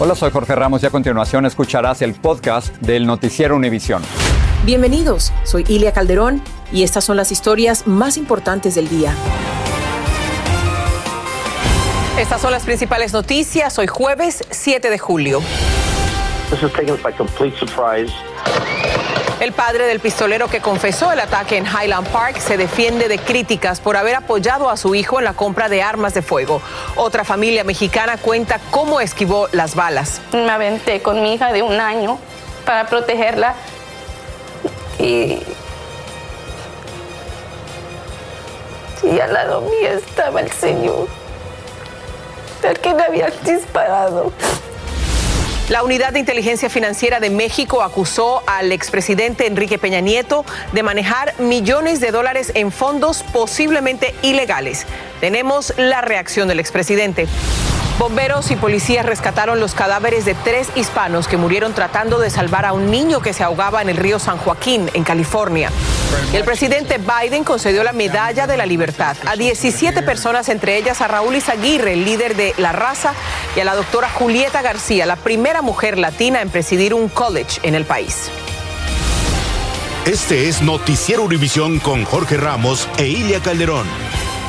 Hola, soy Jorge Ramos y a continuación escucharás el podcast del Noticiero Univisión. Bienvenidos, soy Ilia Calderón y estas son las historias más importantes del día. Estas son las principales noticias hoy jueves 7 de julio. El padre del pistolero que confesó el ataque en Highland Park se defiende de críticas por haber apoyado a su hijo en la compra de armas de fuego. Otra familia mexicana cuenta cómo esquivó las balas. Me aventé con mi hija de un año para protegerla y, al lado mío estaba el señor, el que me había disparado. La Unidad de Inteligencia Financiera de México acusó al expresidente Enrique Peña Nieto de manejar millones de dólares en fondos posiblemente ilegales. Tenemos la reacción del expresidente. Bomberos y policías rescataron los cadáveres de tres hispanos que murieron tratando de salvar a un niño que se ahogaba en el río San Joaquín, en California. El presidente Biden concedió la Medalla de la Libertad a 17 personas, entre ellas a Raúl Izaguirre, el líder de La Raza, y a la doctora Julieta García, la primera mujer latina en presidir un college en el país. Este es Noticiero Univisión con Jorge Ramos e Ilia Calderón.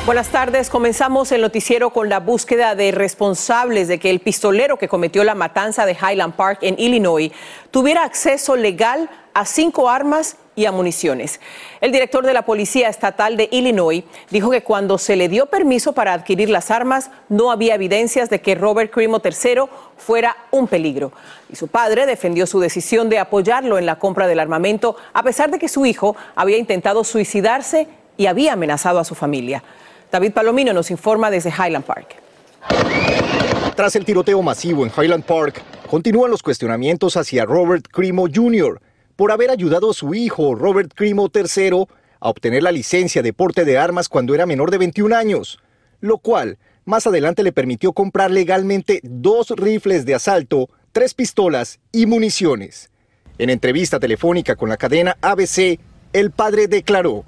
Buenas tardes. Comenzamos el noticiero con la búsqueda de responsables de que el pistolero que cometió la matanza de Highland Park en Illinois tuviera acceso legal a cinco armas y a municiones. El director de la Policía Estatal de Illinois dijo que cuando se le dio permiso para adquirir las armas no había evidencias de que Robert Crimo III fuera un peligro. Y su padre defendió su decisión de apoyarlo en la compra del armamento a pesar de que su hijo había intentado suicidarse y había amenazado a su familia. David Palomino nos informa desde Highland Park. Tras el tiroteo masivo en Highland Park, continúan los cuestionamientos hacia Robert Crimo Jr. por haber ayudado a su hijo, Robert Crimo III, a obtener la licencia de porte de armas cuando era menor de 21 años, lo cual más adelante le permitió comprar legalmente dos rifles de asalto, tres pistolas y municiones. En entrevista telefónica con la cadena ABC, el padre declaró.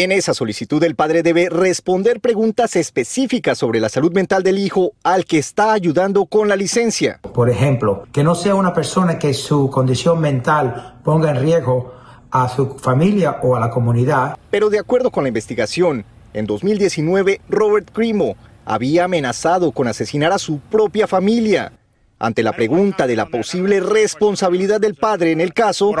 En esa solicitud el padre debe responder preguntas específicas sobre la salud mental del hijo al que está ayudando con la licencia. Por ejemplo, que no sea una persona que su condición mental ponga en riesgo a su familia o a la comunidad. Pero de acuerdo con la investigación, en 2019 Robert Crimo había amenazado con asesinar a su propia familia. Ante la pregunta de la posible responsabilidad del padre en el caso,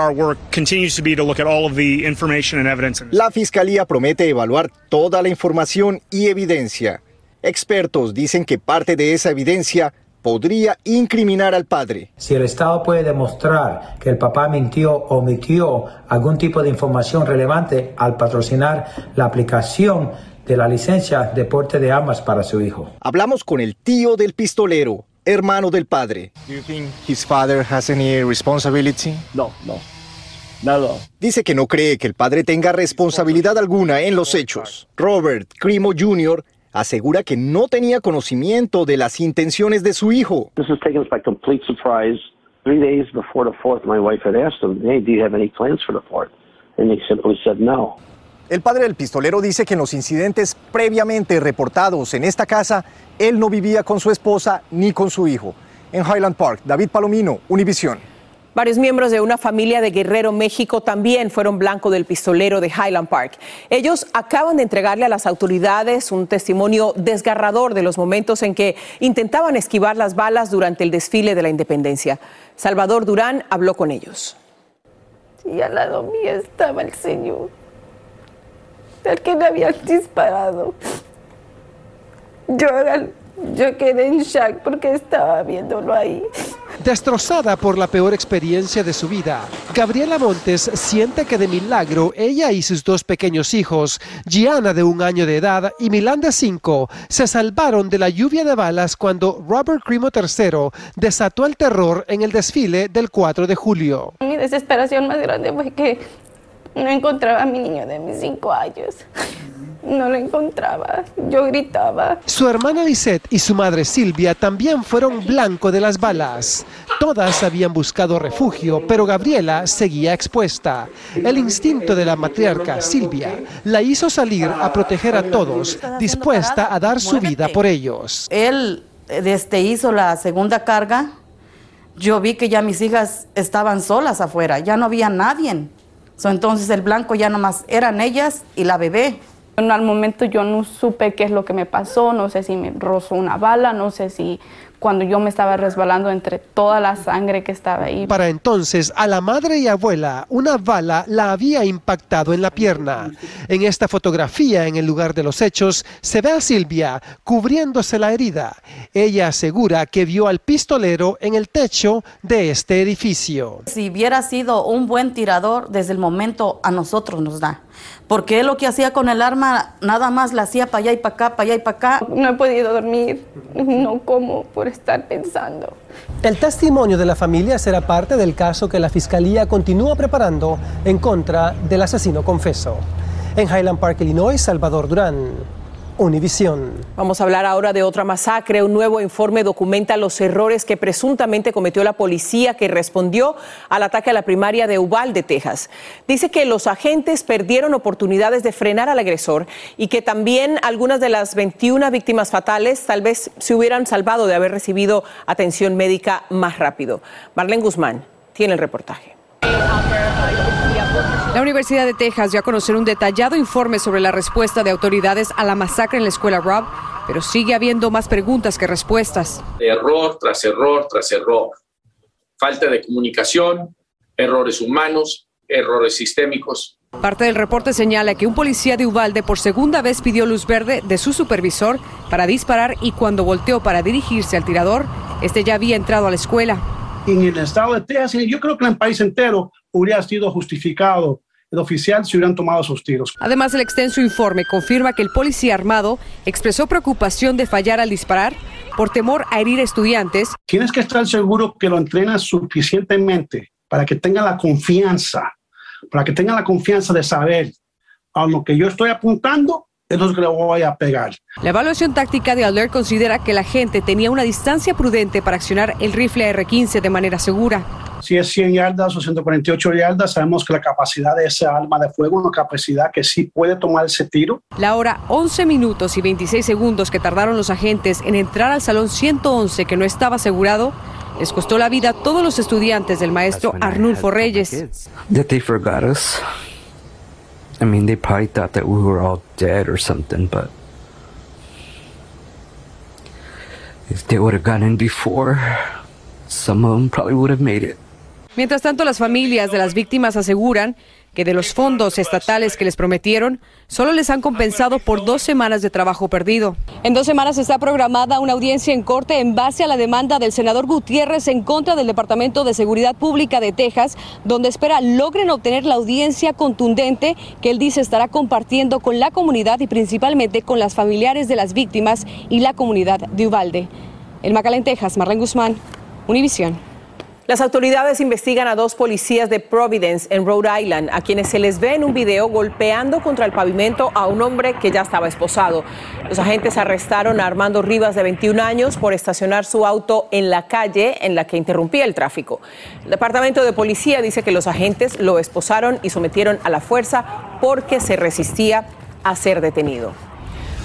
la Fiscalía promete evaluar toda la información y evidencia. Expertos dicen que parte de esa evidencia podría incriminar al padre. Si el Estado puede demostrar que el papá mintió o omitió algún tipo de información relevante al patrocinar la aplicación de la licencia de porte de armas para su hijo. Hablamos con el tío del pistolero, hermano del padre. No, no. Nada. Dice que no cree que el padre tenga responsabilidad alguna en los hechos. Robert Crimo Jr. asegura que no tenía conocimiento de las intenciones de su hijo. This is taken us by complete surprise. Three days before the fourth, my wife had asked him, "Hey, do you have any plans for the fourth?" And he simply said no. El padre del pistolero dice que en los incidentes previamente reportados en esta casa, él no vivía con su esposa ni con su hijo. En Highland Park, David Palomino, Univisión. Varios miembros de una familia de Guerrero, México, también fueron blanco del pistolero de Highland Park. Ellos acaban de entregarle a las autoridades un testimonio desgarrador de los momentos en que intentaban esquivar las balas durante el desfile de la independencia. Salvador Durán habló con ellos. Y al lado mío estaba el señor, el que me había disparado. Yo, yo quedé en shock porque estaba viéndolo ahí. Destrozada por la peor experiencia de su vida, Gabriela Montes siente que de milagro ella y sus dos pequeños hijos, Gianna de un año de edad y Milán de cinco, se salvaron de la lluvia de balas cuando Robert Crimo III desató el terror en el desfile del 4 de julio. Mi desesperación más grande fue que no encontraba a mi niño de mis cinco años. No lo encontraba. Yo gritaba. Su hermana Lisette y su madre Silvia también fueron blanco de las balas. Todas habían buscado refugio, pero Gabriela seguía expuesta. El instinto de la matriarca Silvia la hizo salir a proteger a todos, dispuesta a dar su vida por ellos. Él desde hizo la segunda carga. Yo vi que ya mis hijas estaban solas afuera, ya no había nadie. Entonces el blanco ya nomás eran ellas y la bebé. Al momento yo no supe qué es lo que me pasó, no sé si me rozó una bala, no sé si cuando yo me estaba resbalando entre toda la sangre que estaba ahí. Para entonces, a la madre y abuela, una bala la había impactado en la pierna. En esta fotografía, en el lugar de los hechos, se ve a Silvia cubriéndose la herida. Ella asegura que vio al pistolero en el techo de este edificio. Si hubiera sido un buen tirador, desde el momento a nosotros nos da porque él lo que hacía con el arma nada más la hacía para allá y para acá, para allá y para acá. No he podido dormir, no como por estar pensando. El testimonio de la familia será parte del caso que la Fiscalía continúa preparando en contra del asesino confeso. En Highland Park, Illinois, Salvador Durán. Univisión. Vamos a hablar ahora de otra masacre. Un nuevo informe documenta los errores que presuntamente cometió la policía que respondió al ataque a la primaria de Uvalde, Texas. Dice que los agentes perdieron oportunidades de frenar al agresor y que también algunas de las 21 víctimas fatales tal vez se hubieran salvado de haber recibido atención médica más rápido. Marlene Guzmán tiene el reportaje. La Universidad de Texas dio a conocer un detallado informe sobre la respuesta de autoridades a la masacre en la escuela Rob, pero sigue habiendo más preguntas que respuestas. Error tras error tras error. Falta de comunicación, errores humanos, errores sistémicos. Parte del reporte señala que un policía de Uvalde por segunda vez pidió luz verde de su supervisor para disparar y cuando volteó para dirigirse al tirador, este ya había entrado a la escuela. En el estado de Texas, yo creo que en el país entero, hubiera sido justificado el oficial si hubieran tomado sus tiros. Además, el extenso informe confirma que el policía armado expresó preocupación de fallar al disparar por temor a herir estudiantes. Tienes que estar seguro que lo entrenas suficientemente para que tenga la confianza, para que tenga la confianza de saber a lo que yo estoy apuntando es lo que le voy a pegar. La evaluación táctica de Alert considera que la gente tenía una distancia prudente para accionar el rifle R-15 de manera segura. Si es 100 yardas o 148 yardas, sabemos que la capacidad de esa arma de fuego es una capacidad que sí puede tomar ese tiro. La hora 11 minutos y 26 segundos que tardaron los agentes en entrar al salón 111 que no estaba asegurado les costó la vida a todos los estudiantes del maestro Arnulfo Reyes. I mean, they probably thought that we were all dead or something, but if they would have gotten in before, some of them probably would have made it. Mientras tanto, las familias de las víctimas aseguran que de los fondos estatales que les prometieron, solo les han compensado por dos semanas de trabajo perdido. En dos semanas está programada una audiencia en corte en base a la demanda del senador Gutiérrez en contra del Departamento de Seguridad Pública de Texas, donde espera logren obtener la audiencia contundente que él dice estará compartiendo con la comunidad y principalmente con las familiares de las víctimas y la comunidad de Uvalde. En Macalén, Texas, Marlene Guzmán, Univisión. Las autoridades investigan a dos policías de Providence en Rhode Island, a quienes se les ve en un video golpeando contra el pavimento a un hombre que ya estaba esposado. Los agentes arrestaron a Armando Rivas, de 21 años, por estacionar su auto en la calle en la que interrumpía el tráfico. El Departamento de Policía dice que los agentes lo esposaron y sometieron a la fuerza porque se resistía a ser detenido.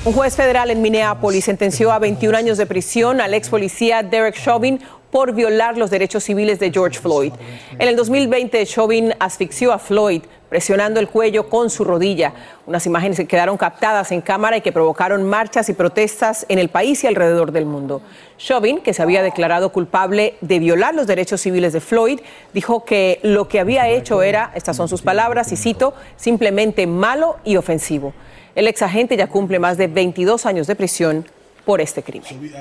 Un juez federal en Minneapolis sentenció a 21 años de prisión al ex policía Derek Chauvin por violar los derechos civiles de George Floyd. En el 2020, Chauvin asfixió a Floyd presionando el cuello con su rodilla. Unas imágenes que quedaron captadas en cámara y que provocaron marchas y protestas en el país y alrededor del mundo. Chauvin, que se había declarado culpable de violar los derechos civiles de Floyd, dijo que lo que había hecho era, estas son sus palabras, y cito, simplemente malo y ofensivo. El ex agente ya cumple más de 22 años de prisión por este crimen.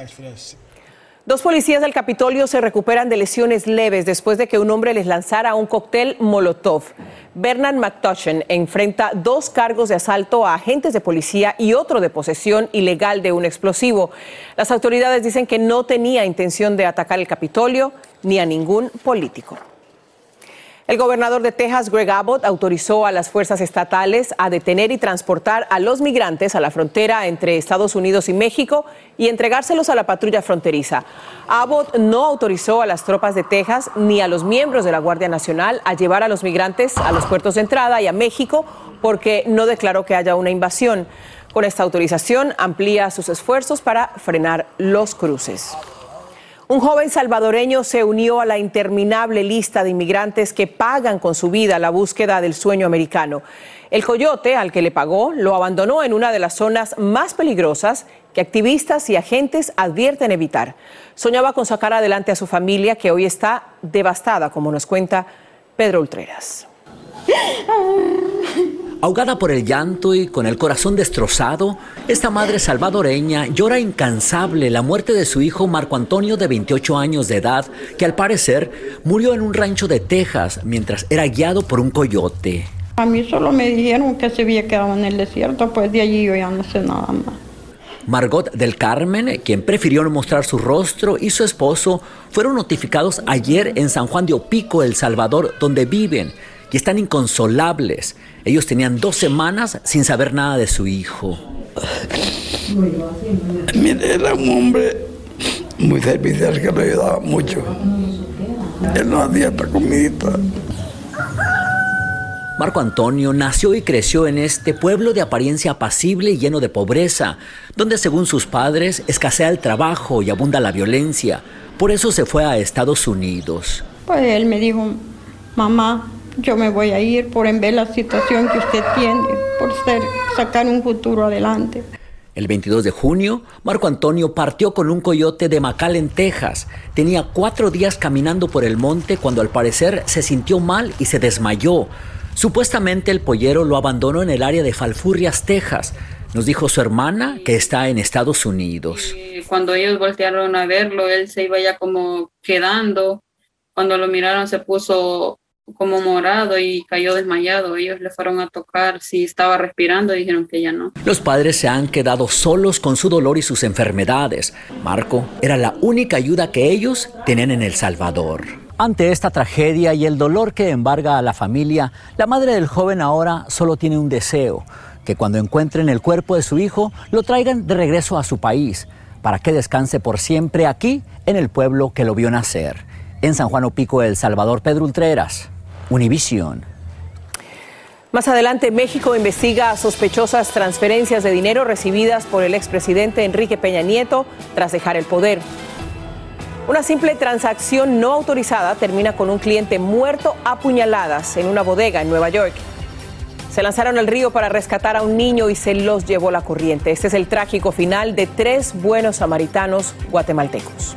Dos policías del Capitolio se recuperan de lesiones leves después de que un hombre les lanzara un cóctel Molotov. Bernard McTushen enfrenta dos cargos de asalto a agentes de policía y otro de posesión ilegal de un explosivo. Las autoridades dicen que no tenía intención de atacar el Capitolio ni a ningún político. El gobernador de Texas, Greg Abbott, autorizó a las fuerzas estatales a detener y transportar a los migrantes a la frontera entre Estados Unidos y México y entregárselos a la patrulla fronteriza. Abbott no autorizó a las tropas de Texas ni a los miembros de la Guardia Nacional a llevar a los migrantes a los puertos de entrada y a México porque no declaró que haya una invasión. Con esta autorización amplía sus esfuerzos para frenar los cruces. Un joven salvadoreño se unió a la interminable lista de inmigrantes que pagan con su vida la búsqueda del sueño americano. El coyote al que le pagó lo abandonó en una de las zonas más peligrosas que activistas y agentes advierten evitar. Soñaba con sacar adelante a su familia que hoy está devastada, como nos cuenta Pedro Ultreras. Ahogada por el llanto y con el corazón destrozado, esta madre salvadoreña llora incansable la muerte de su hijo Marco Antonio de 28 años de edad, que al parecer murió en un rancho de Texas mientras era guiado por un coyote. A mí solo me dijeron que se había quedado en el desierto, pues de allí yo ya no sé nada más. Margot del Carmen, quien prefirió no mostrar su rostro, y su esposo fueron notificados ayer en San Juan de Opico, El Salvador, donde viven y están inconsolables. Ellos tenían dos semanas sin saber nada de su hijo. Mire, era un hombre muy servicial que me ayudaba mucho. Él no hacía esta comidita. Marco Antonio nació y creció en este pueblo de apariencia apacible y lleno de pobreza, donde según sus padres escasea el trabajo y abunda la violencia. Por eso se fue a Estados Unidos. Pues él me dijo, mamá, yo me voy a ir por en ver la situación que usted tiene, por ser, sacar un futuro adelante. El 22 de junio, Marco Antonio partió con un coyote de en Texas. Tenía cuatro días caminando por el monte cuando al parecer se sintió mal y se desmayó. Supuestamente el pollero lo abandonó en el área de Falfurrias, Texas. Nos dijo su hermana que está en Estados Unidos. Cuando ellos voltearon a verlo, él se iba ya como quedando. Cuando lo miraron se puso como morado y cayó desmayado. Ellos le fueron a tocar si estaba respirando y dijeron que ya no. Los padres se han quedado solos con su dolor y sus enfermedades. Marco era la única ayuda que ellos tenían en El Salvador. Ante esta tragedia y el dolor que embarga a la familia, la madre del joven ahora solo tiene un deseo, que cuando encuentren el cuerpo de su hijo lo traigan de regreso a su país, para que descanse por siempre aquí en el pueblo que lo vio nacer. En San Juan Opico, El Salvador, Pedro Ultreras, Univisión. Más adelante, México investiga sospechosas transferencias de dinero recibidas por el expresidente Enrique Peña Nieto tras dejar el poder. Una simple transacción no autorizada termina con un cliente muerto a puñaladas en una bodega en Nueva York. Se lanzaron al río para rescatar a un niño y se los llevó la corriente. Este es el trágico final de tres buenos samaritanos guatemaltecos.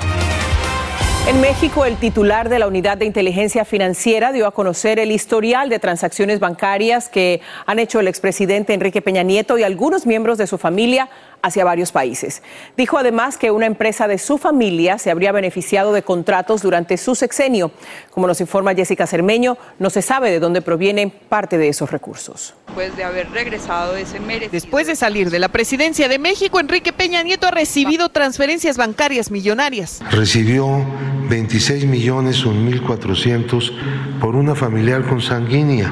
En México, el titular de la Unidad de Inteligencia Financiera dio a conocer el historial de transacciones bancarias que han hecho el expresidente Enrique Peña Nieto y algunos miembros de su familia hacia varios países. Dijo además que una empresa de su familia se habría beneficiado de contratos durante su sexenio. Como nos informa Jessica Cermeño, no se sabe de dónde provienen parte de esos recursos. Después de haber regresado ese Después de salir de la presidencia de México, Enrique Peña Nieto ha recibido transferencias bancarias millonarias. Recibió 26 millones 1.400 por una familiar consanguínea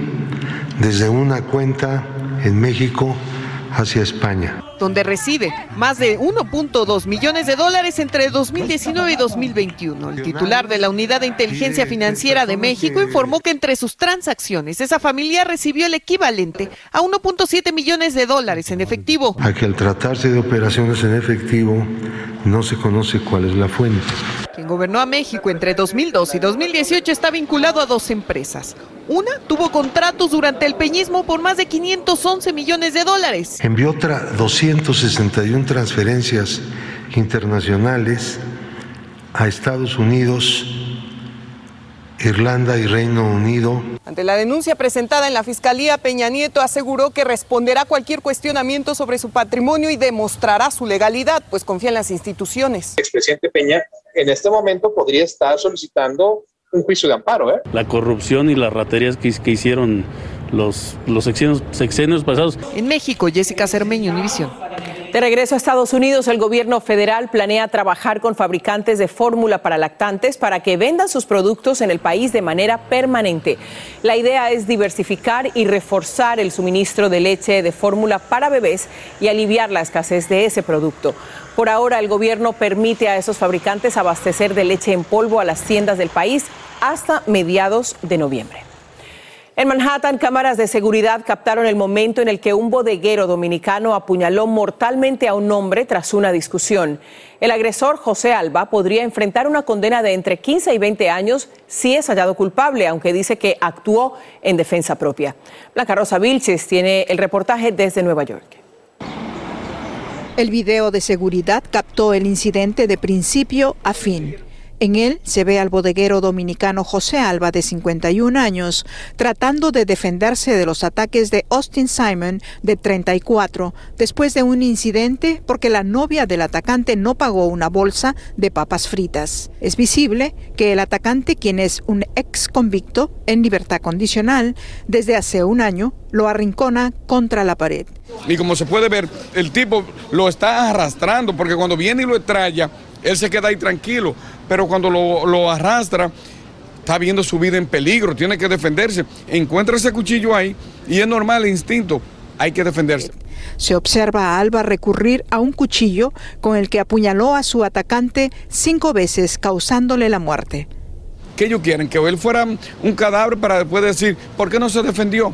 desde una cuenta en México hacia España. Donde recibe más de 1.2 millones de dólares entre 2019 y 2021. El titular de la Unidad de Inteligencia Financiera de México informó que entre sus transacciones esa familia recibió el equivalente a 1.7 millones de dólares en efectivo. A que al tratarse de operaciones en efectivo no se conoce cuál es la fuente. Quien gobernó a México entre 2002 y 2018 está vinculado a dos empresas. Una tuvo contratos durante el peñismo por más de 511 millones de dólares. Envió otra 261 transferencias internacionales a Estados Unidos, Irlanda y Reino Unido. Ante la denuncia presentada en la Fiscalía, Peña Nieto aseguró que responderá cualquier cuestionamiento sobre su patrimonio y demostrará su legalidad, pues confía en las instituciones. El expresidente Peña en este momento podría estar solicitando un juicio de amparo. ¿eh? La corrupción y las raterías que, que hicieron los, los sexenios, sexenios, pasados. En México, Jessica Cermeño, Univisión. De regreso a Estados Unidos, el gobierno federal planea trabajar con fabricantes de fórmula para lactantes para que vendan sus productos en el país de manera permanente. La idea es diversificar y reforzar el suministro de leche de fórmula para bebés y aliviar la escasez de ese producto. Por ahora, el gobierno permite a esos fabricantes abastecer de leche en polvo a las tiendas del país hasta mediados de noviembre. En Manhattan, cámaras de seguridad captaron el momento en el que un bodeguero dominicano apuñaló mortalmente a un hombre tras una discusión. El agresor, José Alba, podría enfrentar una condena de entre 15 y 20 años si es hallado culpable, aunque dice que actuó en defensa propia. Blanca Rosa Vilches tiene el reportaje desde Nueva York. El video de seguridad captó el incidente de principio a fin. En él se ve al bodeguero dominicano José Alba, de 51 años, tratando de defenderse de los ataques de Austin Simon, de 34, después de un incidente porque la novia del atacante no pagó una bolsa de papas fritas. Es visible que el atacante, quien es un ex convicto en libertad condicional, desde hace un año lo arrincona contra la pared. Y como se puede ver, el tipo lo está arrastrando porque cuando viene y lo estrella, él se queda ahí tranquilo, pero cuando lo, lo, arrastra, está viendo su vida en peligro, tiene que defenderse. Encuentra ese cuchillo ahí y es normal el instinto, hay que defenderse. Se observa a Alba recurrir a un cuchillo con el que apuñaló a su atacante cinco veces, causándole la muerte. ¿Qué ellos quieren? Que él fuera un cadáver para después decir, ¿por qué no se defendió?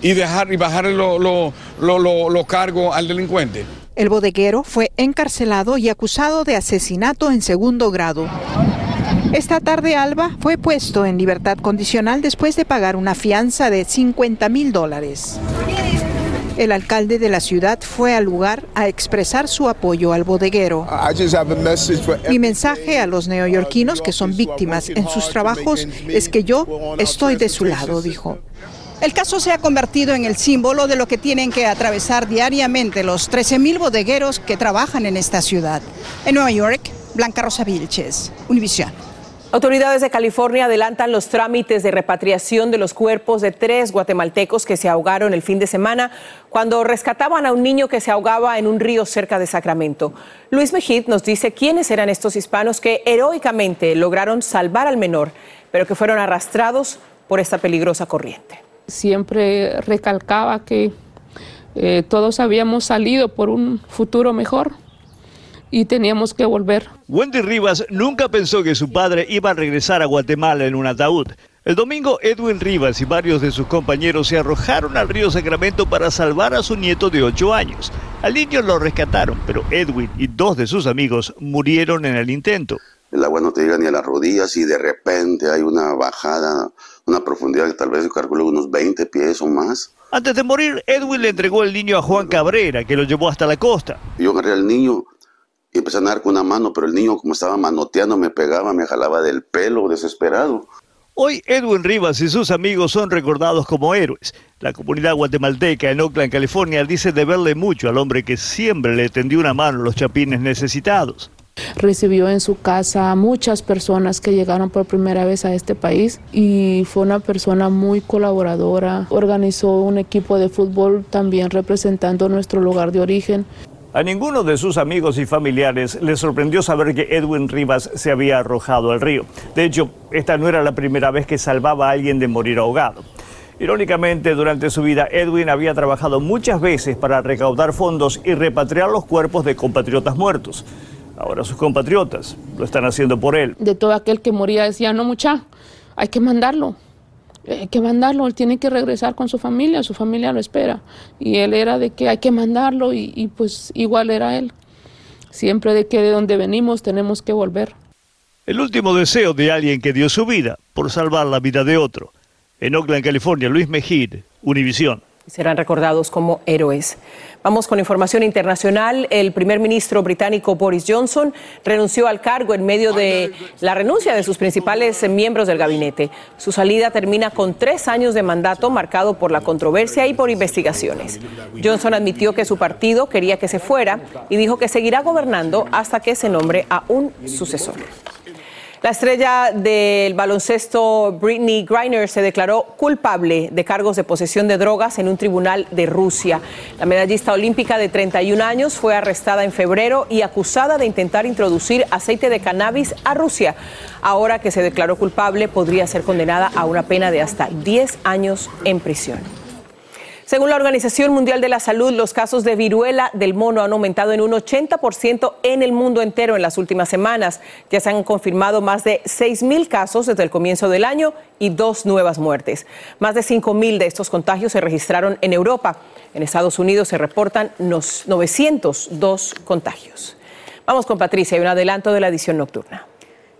Y dejar y bajarle los lo, lo, lo, cargos al delincuente. El bodeguero fue encarcelado y acusado de asesinato en segundo grado. Esta tarde Alba fue puesto en libertad condicional después de pagar una fianza de 50 mil dólares. El alcalde de la ciudad fue al lugar a expresar su apoyo al bodeguero. Mi mensaje a los neoyorquinos que son víctimas en sus trabajos es que yo estoy de su lado, dijo. El caso se ha convertido en el símbolo de lo que tienen que atravesar diariamente los 13.000 bodegueros que trabajan en esta ciudad. En Nueva York, Blanca Rosa Vilches, Univisión. Autoridades de California adelantan los trámites de repatriación de los cuerpos de tres guatemaltecos que se ahogaron el fin de semana cuando rescataban a un niño que se ahogaba en un río cerca de Sacramento. Luis Mejid nos dice quiénes eran estos hispanos que heroicamente lograron salvar al menor, pero que fueron arrastrados por esta peligrosa corriente siempre recalcaba que eh, todos habíamos salido por un futuro mejor y teníamos que volver. Wendy Rivas nunca pensó que su padre iba a regresar a Guatemala en un ataúd. El domingo Edwin Rivas y varios de sus compañeros se arrojaron al río Sacramento para salvar a su nieto de 8 años. Al niño lo rescataron, pero Edwin y dos de sus amigos murieron en el intento. El agua no te llega ni a las rodillas y de repente hay una bajada una profundidad que tal vez yo calculo unos 20 pies o más. Antes de morir, Edwin le entregó el niño a Juan Cabrera, que lo llevó hasta la costa. Yo agarré al niño y empecé a nadar con una mano, pero el niño como estaba manoteando me pegaba, me jalaba del pelo, desesperado. Hoy Edwin Rivas y sus amigos son recordados como héroes. La comunidad guatemalteca en Oakland, California, dice deberle mucho al hombre que siempre le tendió una mano a los chapines necesitados. Recibió en su casa a muchas personas que llegaron por primera vez a este país y fue una persona muy colaboradora. Organizó un equipo de fútbol también representando nuestro lugar de origen. A ninguno de sus amigos y familiares les sorprendió saber que Edwin Rivas se había arrojado al río. De hecho, esta no era la primera vez que salvaba a alguien de morir ahogado. Irónicamente, durante su vida, Edwin había trabajado muchas veces para recaudar fondos y repatriar los cuerpos de compatriotas muertos. Ahora sus compatriotas lo están haciendo por él. De todo aquel que moría decía, no mucha, hay que mandarlo, hay que mandarlo, él tiene que regresar con su familia, su familia lo espera. Y él era de que hay que mandarlo y, y pues igual era él. Siempre de que de donde venimos tenemos que volver. El último deseo de alguien que dio su vida por salvar la vida de otro. En Oakland, California, Luis Mejid, Univisión. Serán recordados como héroes. Vamos con información internacional. El primer ministro británico Boris Johnson renunció al cargo en medio de la renuncia de sus principales miembros del gabinete. Su salida termina con tres años de mandato marcado por la controversia y por investigaciones. Johnson admitió que su partido quería que se fuera y dijo que seguirá gobernando hasta que se nombre a un sucesor. La estrella del baloncesto Britney Griner se declaró culpable de cargos de posesión de drogas en un tribunal de Rusia. La medallista olímpica de 31 años fue arrestada en febrero y acusada de intentar introducir aceite de cannabis a Rusia. Ahora que se declaró culpable, podría ser condenada a una pena de hasta 10 años en prisión. Según la Organización Mundial de la Salud, los casos de viruela del mono han aumentado en un 80% en el mundo entero en las últimas semanas. Ya se han confirmado más de 6.000 casos desde el comienzo del año y dos nuevas muertes. Más de 5.000 de estos contagios se registraron en Europa. En Estados Unidos se reportan 902 contagios. Vamos con Patricia y un adelanto de la edición nocturna.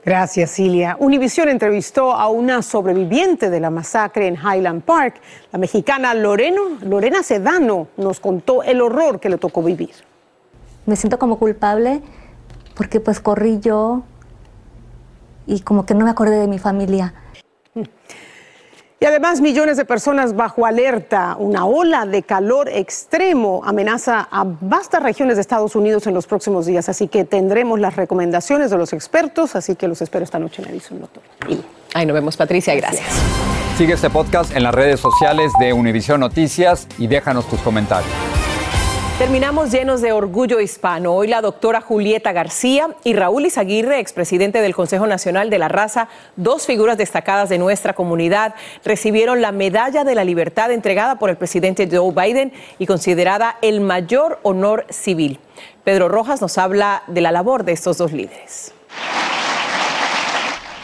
Gracias, Cilia. Univision entrevistó a una sobreviviente de la masacre en Highland Park. La mexicana Loreno, Lorena Sedano nos contó el horror que le tocó vivir. Me siento como culpable porque pues corrí yo y como que no me acordé de mi familia. Y además millones de personas bajo alerta. Una ola de calor extremo amenaza a vastas regiones de Estados Unidos en los próximos días. Así que tendremos las recomendaciones de los expertos. Así que los espero esta noche en Edison Doctor. Ahí nos vemos, Patricia. Gracias. Sigue este podcast en las redes sociales de Univision Noticias y déjanos tus comentarios. Terminamos llenos de orgullo hispano. Hoy la doctora Julieta García y Raúl Izaguirre, expresidente del Consejo Nacional de la Raza, dos figuras destacadas de nuestra comunidad, recibieron la Medalla de la Libertad entregada por el presidente Joe Biden y considerada el mayor honor civil. Pedro Rojas nos habla de la labor de estos dos líderes.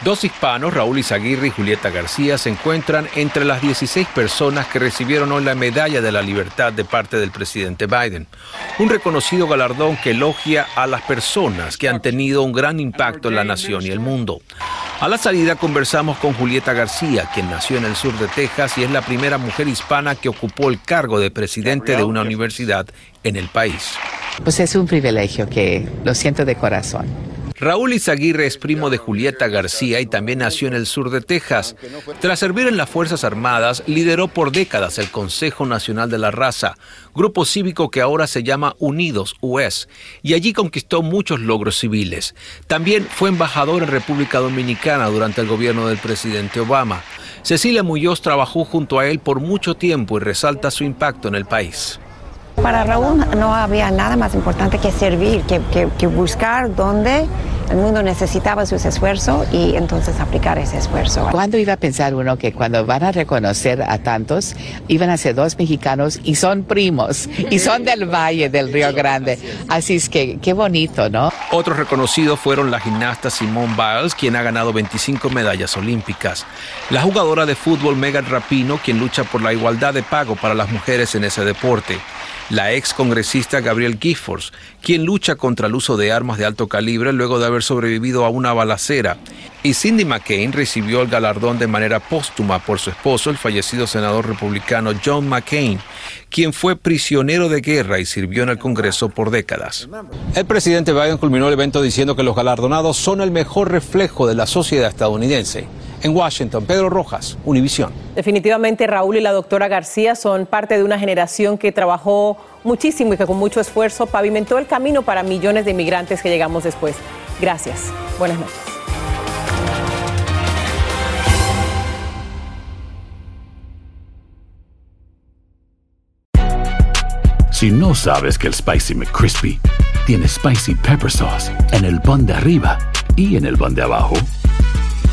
Dos hispanos, Raúl Izaguirre y Julieta García, se encuentran entre las 16 personas que recibieron hoy la Medalla de la Libertad de parte del presidente Biden. Un reconocido galardón que elogia a las personas que han tenido un gran impacto en la nación y el mundo. A la salida conversamos con Julieta García, quien nació en el sur de Texas y es la primera mujer hispana que ocupó el cargo de presidente de una universidad en el país. Pues es un privilegio que lo siento de corazón. Raúl Izaguirre es primo de Julieta García y también nació en el sur de Texas. Tras servir en las Fuerzas Armadas, lideró por décadas el Consejo Nacional de la Raza, grupo cívico que ahora se llama Unidos US, y allí conquistó muchos logros civiles. También fue embajador en República Dominicana durante el gobierno del presidente Obama. Cecilia Muñoz trabajó junto a él por mucho tiempo y resalta su impacto en el país. Para Raúl no había nada más importante que servir, que, que, que, buscar dónde el mundo necesitaba sus esfuerzos y entonces aplicar ese esfuerzo. ¿Cuándo iba a pensar uno que cuando van a reconocer a tantos, iban a ser dos mexicanos y son primos y son del Valle del Río Grande? Así es que qué bonito, ¿no? Otros reconocidos fueron la gimnasta Simone Biles, quien ha ganado 25 medallas olímpicas, la jugadora de fútbol Megan Rapino, quien lucha por la igualdad de pago para las mujeres en ese deporte, la ex congresista Gabriel Giffords, quien lucha contra el uso de armas de alto calibre luego de haber sobrevivido a una balacera. Y Cindy McCain recibió el galardón de manera póstuma por su esposo, el fallecido senador republicano John McCain, quien fue prisionero de guerra y sirvió en el Congreso por décadas. El presidente Biden culminó el evento diciendo que los galardonados son el mejor reflejo de la sociedad estadounidense. En Washington, Pedro Rojas, Univisión. Definitivamente Raúl y la doctora García son parte de una generación que trabajó muchísimo y que con mucho esfuerzo pavimentó el camino para millones de inmigrantes que llegamos después. Gracias. Buenas noches. Si no sabes que el Spicy McCrispy tiene Spicy Pepper Sauce en el pan de arriba y en el pan de abajo,